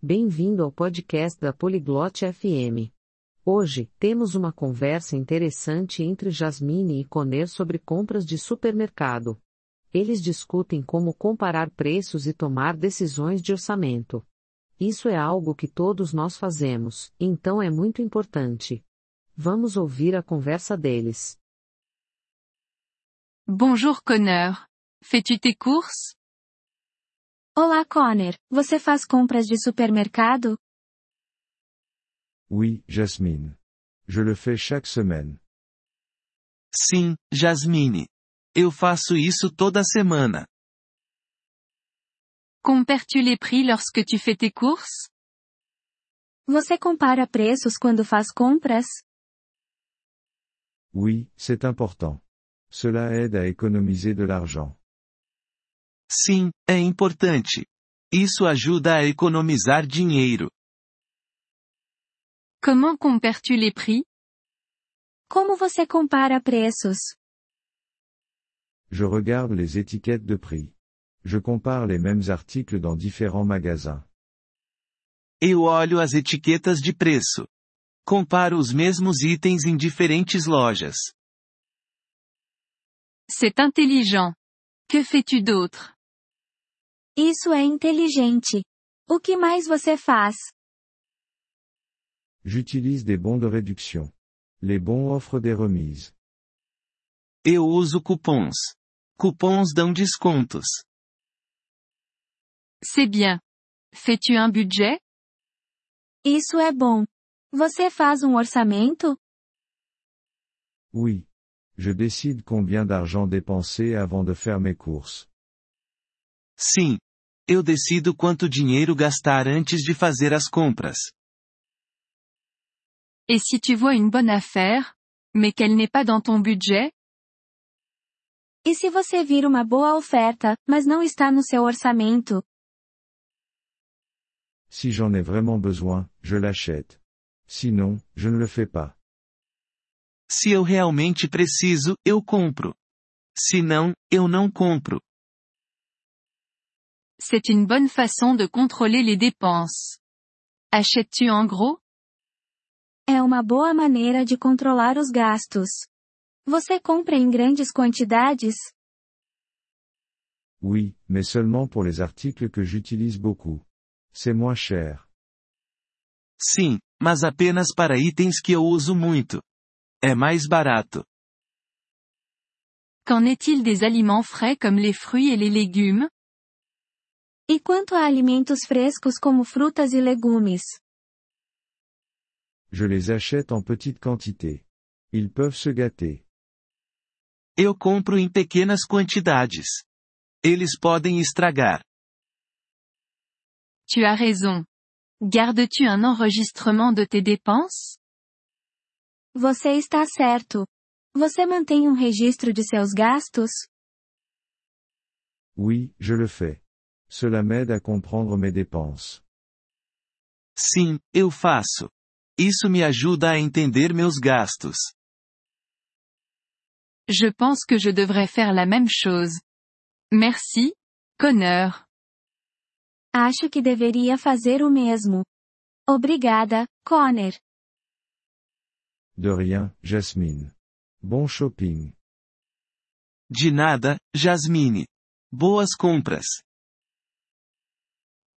Bem-vindo ao podcast da Poliglote FM. Hoje, temos uma conversa interessante entre Jasmine e Conner sobre compras de supermercado. Eles discutem como comparar preços e tomar decisões de orçamento. Isso é algo que todos nós fazemos, então é muito importante. Vamos ouvir a conversa deles. Bonjour Connor. Fais-tu tes courses? Olá Conner, você faz compras de supermercado? Oui, Jasmine. Je le fais chaque semaine. Sim, Jasmine. Eu faço isso toda semana. Compares-tu les prix lorsque tu fais tes courses? Você compara preços quando faz compras? Oui, c'est important. Cela aide à économiser de l'argent. Sim, é importante. Isso ajuda a economizar dinheiro. Comment compares-tu les prix? Como você compara preços? Je regarde les étiquettes de prix. Je compare les mêmes articles dans différents magasins. Eu olho as etiquetas de preço. Comparo os mesmos itens em diferentes lojas. C'est intelligent. Que fais-tu d'autre? Isso é inteligente. O que mais você faz? J'utilise des bons de réduction. Les bons offrent des remises. Eu uso cupons. Cupons dão descontos. C'est bien. Fais-tu un budget? Isso é bom. Você faz um orçamento? Oui. Je décide combien d'argent dépenser avant de faire mes courses. Sim. Eu decido quanto dinheiro gastar antes de fazer as compras. Et si tu vois une bonne affaire, mais qu'elle n'est pas dans ton budget? E se você vir uma boa oferta, mas não está no seu orçamento? Si j'en ai vraiment besoin, je l'achète. Sinon, je ne le fais pas. Se eu realmente preciso, eu compro. Se não, eu não compro. C'est une bonne façon de contrôler les dépenses. Achètes-tu en gros? É uma boa maneira de controlar os gastos. Você compra em grandes quantidades? Oui, mais seulement pour les articles que j'utilise beaucoup. C'est moins cher. Sim, mas apenas para itens que eu uso muito. É mais barato. Qu'en est-il des aliments frais comme les fruits et les légumes? E quanto a alimentos frescos como frutas e legumes? Je les achète en petite quantité. Ils peuvent se gâter. Eu compro em pequenas quantidades. Eles podem estragar. Tu as raison. Gardes-tu un enregistrement de tes dépenses? Você está certo. Você mantém um registro de seus gastos? Oui, je le fais. Cela m'aide à comprendre mes dépenses. Sim, eu faço. Isso me ajuda a entender meus gastos. Je pense que je devrais faire la même chose. Merci, Connor. Acho que deveria fazer o mesmo. Obrigada, Conner. De rien, Jasmine. Bon shopping. De nada, Jasmine. Boas compras.